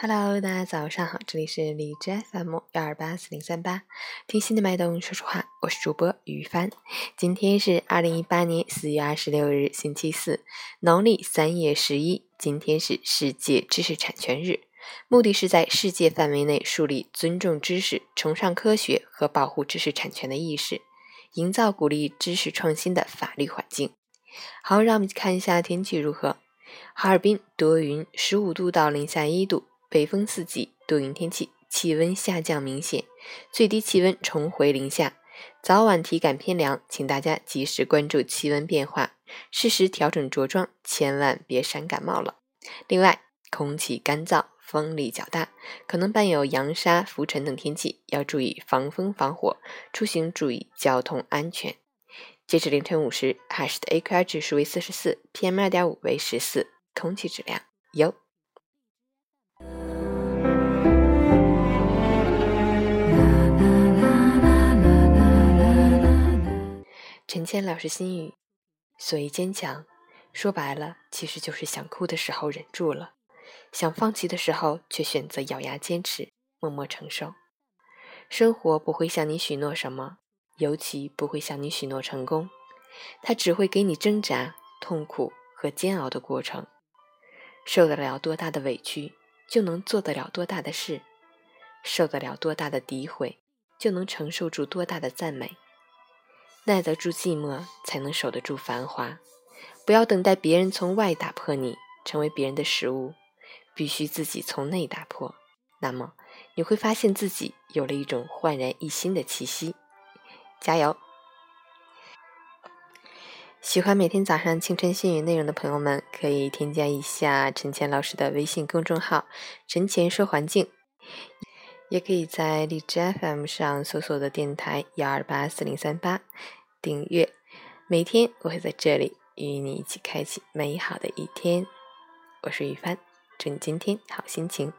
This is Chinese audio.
Hello，大家早上好，这里是荔枝 FM 幺二八四零三八，听心的脉动说说话，我是主播于帆。今天是二零一八年四月二十六日，星期四，农历三月十一。今天是世界知识产权日，目的是在世界范围内树立尊重知识、崇尚科学和保护知识产权的意识，营造鼓励知识创新的法律环境。好，让我们看一下天气如何。哈尔滨多云，十五度到零下一度。北风四级，多云天气，气温下降明显，最低气温重回零下，早晚体感偏凉，请大家及时关注气温变化，适时调整着装，千万别闪感冒了。另外，空气干燥，风力较大，可能伴有扬沙、浮尘等天气，要注意防风防火，出行注意交通安全。截至凌晨五时，哈市的 AQI 指数为四十四，PM 二点五为十四，空气质量优。陈谦老师心语：所谓坚强，说白了，其实就是想哭的时候忍住了，想放弃的时候却选择咬牙坚持，默默承受。生活不会向你许诺什么，尤其不会向你许诺成功，它只会给你挣扎、痛苦和煎熬的过程。受得了多大的委屈，就能做得了多大的事；受得了多大的诋毁，就能承受住多大的赞美。耐得住寂寞，才能守得住繁华。不要等待别人从外打破你，成为别人的食物，必须自己从内打破。那么，你会发现自己有了一种焕然一新的气息。加油！喜欢每天早上清晨新语内容的朋友们，可以添加一下陈乾老师的微信公众号“陈乾说环境”，也可以在荔枝 FM 上搜索的电台幺二八四零三八。订阅，每天我会在这里与你一起开启美好的一天。我是雨帆，祝你今天好心情。